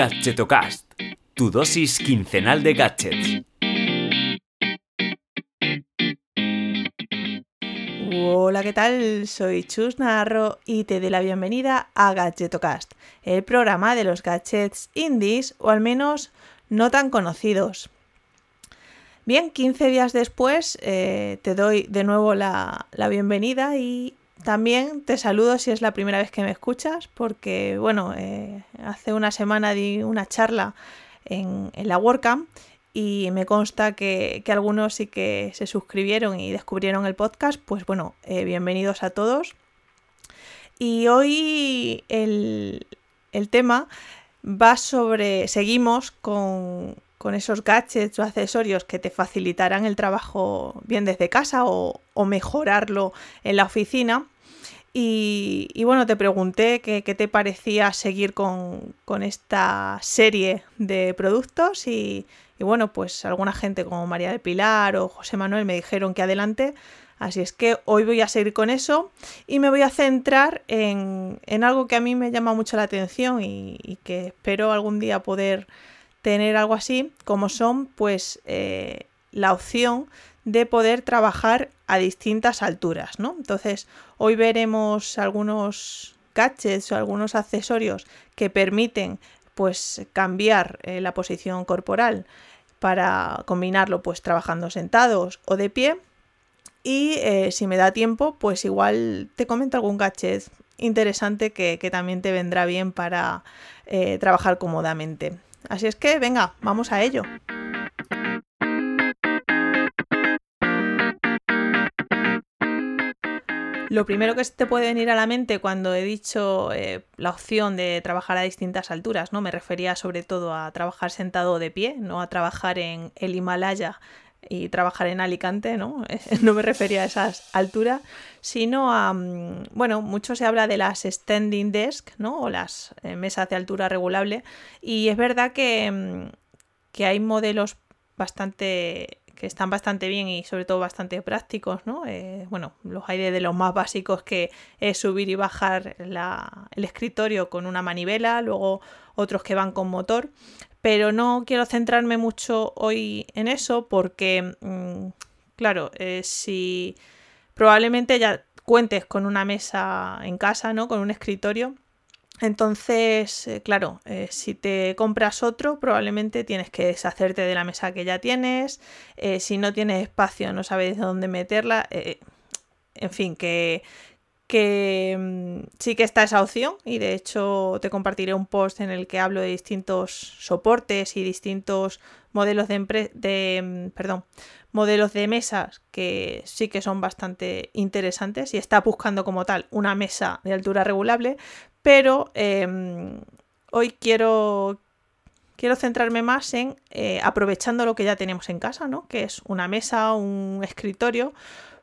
Gadgetocast, tu dosis quincenal de gadgets. Hola, ¿qué tal? Soy Chus Narro y te doy la bienvenida a Gadgetocast, el programa de los gadgets indies o al menos no tan conocidos. Bien, 15 días después eh, te doy de nuevo la, bienvenida y también te saludo si es la primera vez que me escuchas, porque bueno, eh, hace una semana di una charla en, la WordCamp y me consta que, algunos sí que se suscribieron y descubrieron el podcast, pues bueno, eh, bienvenidos a todos. Y hoy el, el tema va sobre, seguimos con con esos gadgets o accesorios que te facilitarán el trabajo bien desde casa o, mejorarlo en la oficina. Y, bueno, te pregunté qué, te parecía seguir con, esta serie de productos y, bueno, pues alguna gente como María del Pilar o José Manuel me dijeron que adelante. Así es que hoy voy a seguir con eso y me voy a centrar en, algo que a mí me llama mucho la atención y que espero algún día poder tener algo así, como son pues eh, la opción de poder trabajar a distintas alturas, ¿no? Entonces, hoy veremos algunos gadgets o algunos accesorios que permiten pues cambiar eh, la posición corporal para combinarlo pues trabajando sentados o de pie y eh, si me da tiempo pues igual te comento algún gadget interesante que, también te vendrá bien para trabajar cómodamente. Así es que, venga, vamos a ello. Lo primero que te puede venir a la mente cuando he dicho eh, la opción de trabajar a distintas alturas, ¿no? Me refería sobre todo a trabajar sentado de pie, no a trabajar en el Himalaya y trabajar en Alicante, ¿no? no me refería a esas alturas, sino a, mm, bueno, mucho se habla de las standing desk, ¿no? O las eh, mesas de altura regulable. Y es verdad que, mm, que hay modelos bastante que están bastante bien y sobre todo bastante prácticos, ¿no? Eh, bueno, los hay de los más básicos que es subir y bajar el escritorio con una manivela, luego otros que van con motor, pero no quiero centrarme mucho hoy en eso porque, mm, claro, eh, si probablemente ya cuentes con una mesa en casa, ¿no? Con un escritorio. Entonces, eh, claro, eh, si te compras otro, probablemente tienes que deshacerte de la mesa que ya tienes. si no tienes espacio, no sabes dónde meterla. en fin, que, que mm, sí que está esa opción y de hecho te compartiré un post en el que hablo de distintos soportes y distintos modelos de, de mm, perdón, modelos de mesas que sí que son bastante interesantes y está buscando como tal una mesa de altura regulable, pero em, hoy quiero quiero centrarme más en eh, aprovechando lo que ya tenemos en casa, ¿no? Que es una mesa, un escritorio,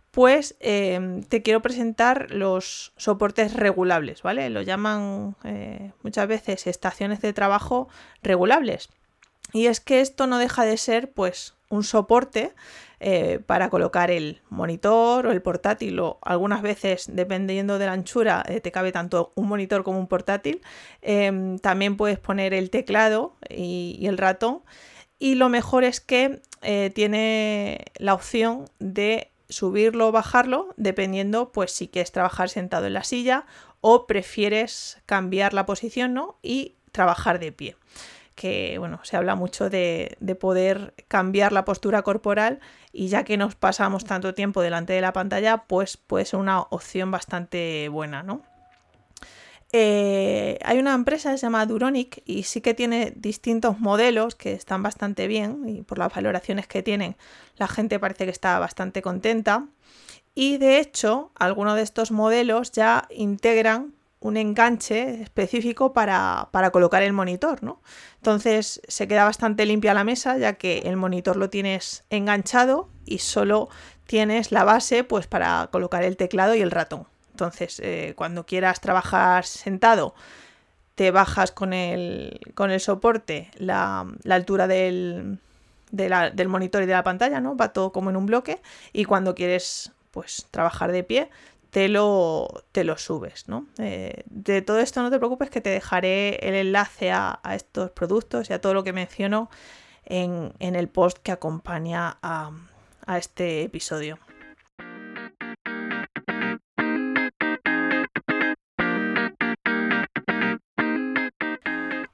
pues em, te quiero presentar los soportes regulables, ¿vale? Lo llaman eh, muchas veces estaciones de trabajo regulables. Y es que esto no deja de ser, pues, un soporte eh, para colocar el monitor o el portátil o algunas veces, dependiendo de la anchura, eh, te cabe tanto un monitor como un portátil. Em, también puedes poner el teclado y, y, el ratón. Y lo mejor es que tiene la opción de subirlo o bajarlo dependiendo pues si quieres trabajar sentado en la silla o prefieres cambiar la posición ¿no? y trabajar de pie que bueno, se habla mucho de, de, poder cambiar la postura corporal y ya que nos pasamos tanto tiempo delante de la pantalla, pues puede ser una opción bastante buena, ¿no? Eh, hay una empresa que se llama Duronic y sí que tiene distintos modelos que están bastante bien y por las valoraciones que tienen la gente parece que está bastante contenta. Y de hecho, algunos de estos modelos ya integran un enganche específico para, colocar el monitor, ¿no? Entonces se queda bastante limpia la mesa ya que el monitor lo tienes enganchado y solo tienes la base pues para colocar el teclado y el ratón. Entonces, eh, cuando quieras trabajar sentado, te bajas con el, con el soporte la, altura del, del monitor y de la pantalla, ¿no? Va todo como en un bloque. Y cuando quieres pues trabajar de pie, te lo, te lo subes, ¿no? Eh, de todo esto no te preocupes que te dejaré el enlace a, estos productos y a todo lo que menciono en, el post que acompaña a, a este episodio.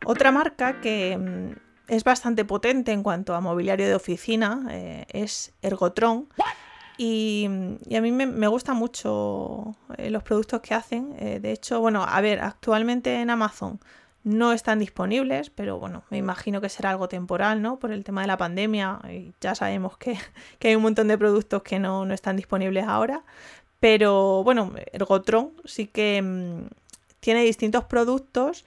Otra marca que mm, es bastante potente en cuanto a mobiliario de oficina eh, es Ergotron. Y, a mí me, gustan mucho eh, los productos que hacen. Eh, de hecho, bueno, a ver, actualmente en Amazon no están disponibles, pero bueno, me imagino que será algo temporal, ¿no? Por el tema de la pandemia. Y ya sabemos que, hay un montón de productos que no, no, están disponibles ahora. Pero bueno, Ergotron sí que mm, tiene distintos productos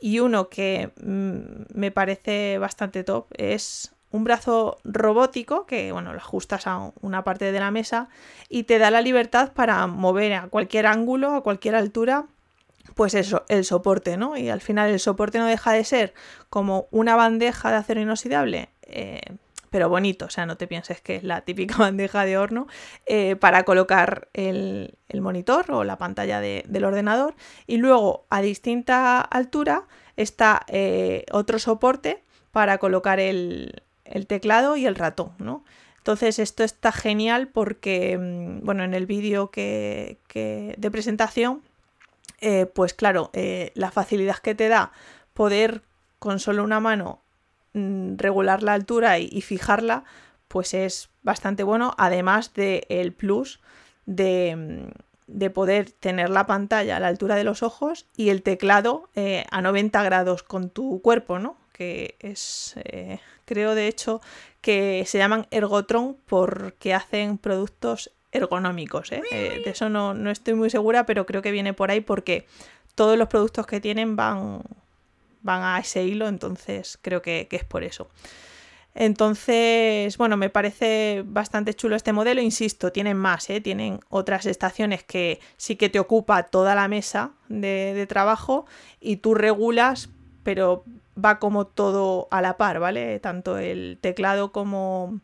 y uno que mm, me parece bastante top es un brazo robótico que, bueno, lo ajustas a una parte de la mesa y te da la libertad para mover a cualquier ángulo, a cualquier altura, pues eso, el soporte, ¿no? Y al final el soporte no deja de ser como una bandeja de acero inoxidable, eh, pero bonito, o sea, no te pienses que es la típica bandeja de horno eh, para colocar el, monitor o la pantalla del ordenador y luego a distinta altura está eh, otro soporte para colocar el, teclado y el ratón, ¿no? Entonces esto está genial porque, mm, bueno, en el vídeo que, de presentación, eh, pues claro, la facilidad que te da poder con solo una mano Mm, regular la altura y, fijarla, pues es bastante bueno, además del el plus de, mm, de, poder tener la pantalla a la altura de los ojos y el teclado eh, a 90 grados con tu cuerpo, ¿no? Que es, eh, creo de hecho, que se llaman Ergotron porque hacen productos ergonómicos. ¿eh? de eso no, no estoy muy segura, pero creo que viene por ahí porque todos los productos que tienen van, van a ese hilo, entonces creo que, es por eso. Entonces, bueno, me parece bastante chulo este modelo, insisto, tienen más, ¿eh? tienen otras estaciones que sí que te ocupa toda la mesa de, trabajo y tú regulas, pero va como todo a la par, ¿vale? Tanto el teclado como,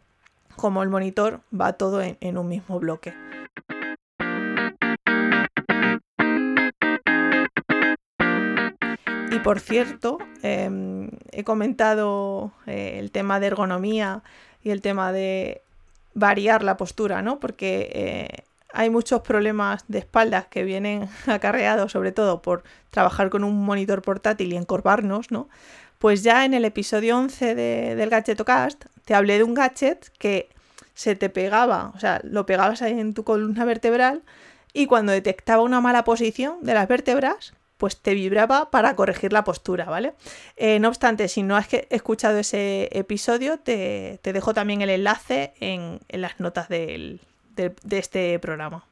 como el monitor va todo en un mismo bloque. Y por cierto, em, he comentado eh, el tema de ergonomía y el tema de variar la postura, ¿no? Porque eh, hay muchos problemas de espaldas que vienen acarreados, sobre todo por trabajar con un monitor portátil y encorvarnos, ¿no? Pues ya en el episodio 11 de, del Gadgetocast te hablé de un gadget que se te pegaba, o sea, lo pegabas ahí en tu columna vertebral y cuando detectaba una mala posición de las vértebras, pues te vibraba para corregir la postura, ¿vale? Eh, no obstante, si no has escuchado ese episodio, te, dejo también el enlace en, las notas de, este programa.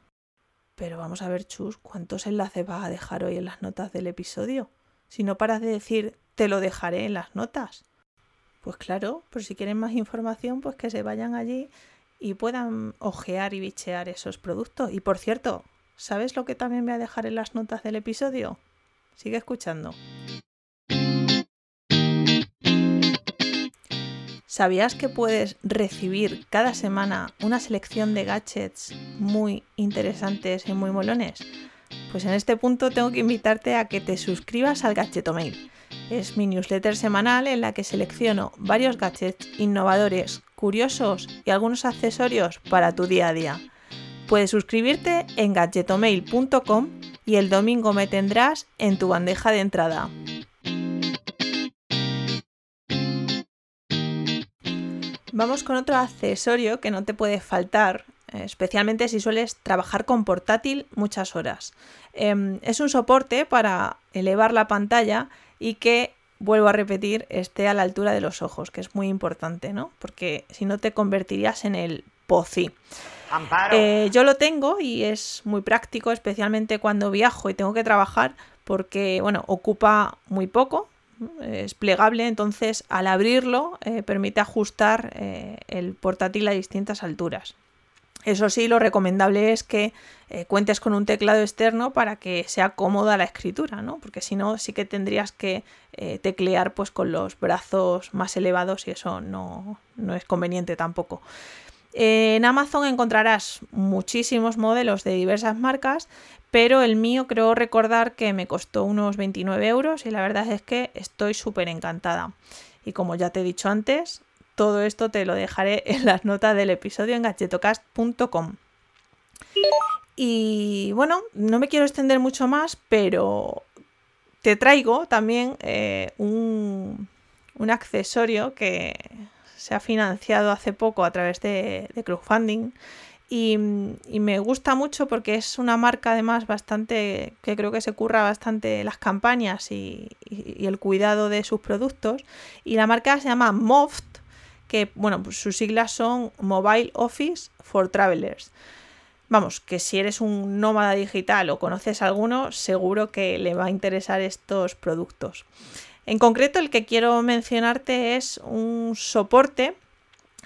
Pero vamos a ver, Chus, ¿cuántos enlaces vas a dejar hoy en las notas del episodio? Si no paras de decir, te lo dejaré en las notas. Pues claro, por si quieren más información, pues que se vayan allí y puedan ojear y bichear esos productos. Y por cierto, ¿sabes lo que también voy a dejar en las notas del episodio? Sigue escuchando. ¿Sabías que puedes recibir cada semana una selección de gadgets muy interesantes y muy molones? Pues en este punto tengo que invitarte a que te suscribas al Gadgetomail. Es mi newsletter semanal en la que selecciono varios gadgets innovadores, curiosos y algunos accesorios para tu día a día. Puedes suscribirte en gadgetomail.com y el domingo me tendrás en tu bandeja de entrada. Vamos con otro accesorio que no te puede faltar, especialmente si sueles trabajar con portátil muchas horas. Em, es un soporte para elevar la pantalla y que, vuelvo a repetir, esté a la altura de los ojos, que es muy importante, ¿no? Porque si no te convertirías en el pozi. Eh, yo lo tengo y es muy práctico, especialmente cuando viajo y tengo que trabajar, porque bueno, ocupa muy poco, es plegable, entonces al abrirlo eh, permite ajustar eh, el portátil a distintas alturas. Eso sí, lo recomendable es que cuentes con un teclado externo para que sea cómoda la escritura, ¿no? Porque si no, sí que tendrías que teclear pues con los brazos más elevados y eso no, no es conveniente tampoco. En Amazon encontrarás muchísimos modelos de diversas marcas, pero el mío creo recordar que me costó unos 29 euros y la verdad es que estoy súper encantada. Y como ya te he dicho antes, todo esto te lo dejaré en las notas del episodio en gachetocast.com. Y bueno, no me quiero extender mucho más, pero te traigo también eh, un, accesorio que se ha financiado hace poco a través de, crowdfunding y, me gusta mucho porque es una marca además bastante que creo que se curra bastante las campañas y, el cuidado de sus productos y la marca se llama Moft bueno pues sus siglas son Mobile Office for Travelers Vamos, que si eres un nómada digital o conoces alguno, seguro que le va a interesar estos productos. En concreto, el que quiero mencionarte es un soporte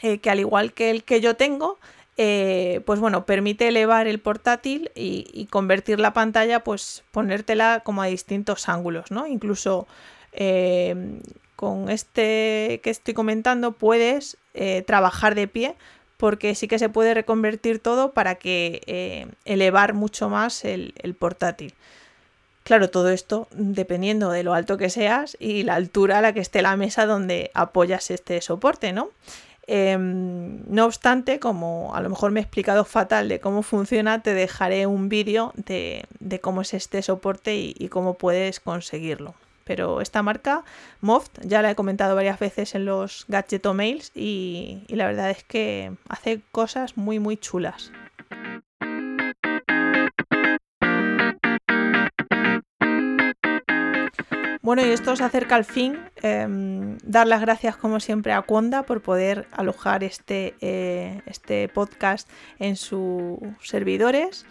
eh, que al igual que el que yo tengo, eh, pues bueno, permite elevar el portátil y, convertir la pantalla, pues ponértela como a distintos ángulos, ¿no? Incluso eh, con este que estoy comentando puedes trabajar de pie porque sí que se puede reconvertir todo para que eh, elevar mucho más el, portátil. Claro, todo esto dependiendo de lo alto que seas y la altura a la que esté la mesa donde apoyas este soporte, ¿no? Em, no obstante, como a lo mejor me he explicado fatal de cómo funciona, te dejaré un vídeo de, cómo es este soporte y cómo puedes conseguirlo. Pero esta marca, Moft, ya la he comentado varias veces en los Gadgeto Mails y, la verdad es que hace cosas muy muy chulas. Bueno, y esto se acerca al fin. Em, dar las gracias, como siempre, a Conda por poder alojar este, eh, este podcast en sus servidores.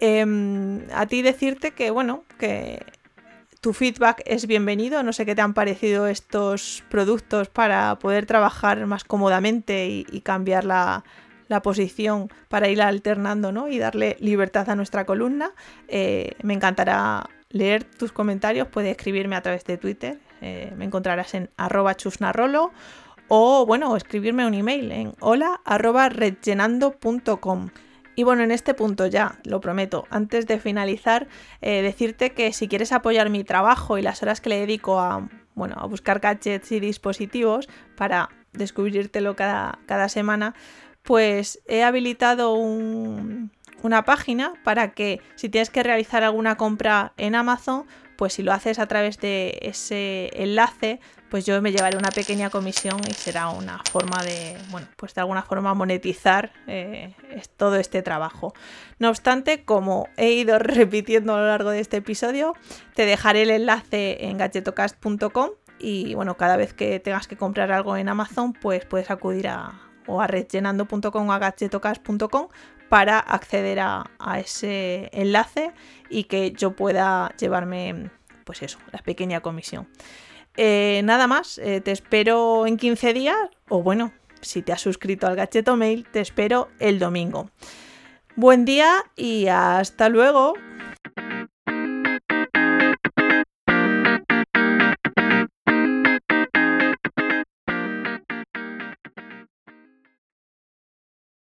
Em, a ti decirte que, bueno, que tu feedback es bienvenido. No sé qué te han parecido estos productos para poder trabajar más cómodamente y, cambiar la, posición para ir alternando ¿no? y darle libertad a nuestra columna. Eh, me encantará leer tus comentarios. Puedes escribirme a través de Twitter. Eh, me encontrarás en arroba o bueno, escribirme un email en hola arroba y bueno, en este punto ya, lo prometo, antes de finalizar, eh, decirte que si quieres apoyar mi trabajo y las horas que le dedico a, bueno, a buscar gadgets y dispositivos para descubrírtelo cada, cada semana, pues he habilitado una página para que si tienes que realizar alguna compra en Amazon, pues si lo haces a través de ese enlace, pues yo me llevaré una pequeña comisión y será una forma de, bueno, pues de alguna forma monetizar eh, todo este trabajo. No obstante, como he ido repitiendo a lo largo de este episodio, te dejaré el enlace en gadgetocast.com y bueno, cada vez que tengas que comprar algo en Amazon, pues puedes acudir a o a redllenando.com o a gadgetocast.com para acceder a, ese enlace y que yo pueda llevarme, pues eso, la pequeña comisión. Eh, nada más, eh, te espero en 15 días o bueno, si te has suscrito al Gacheto Mail, te espero el domingo. Buen día y hasta luego.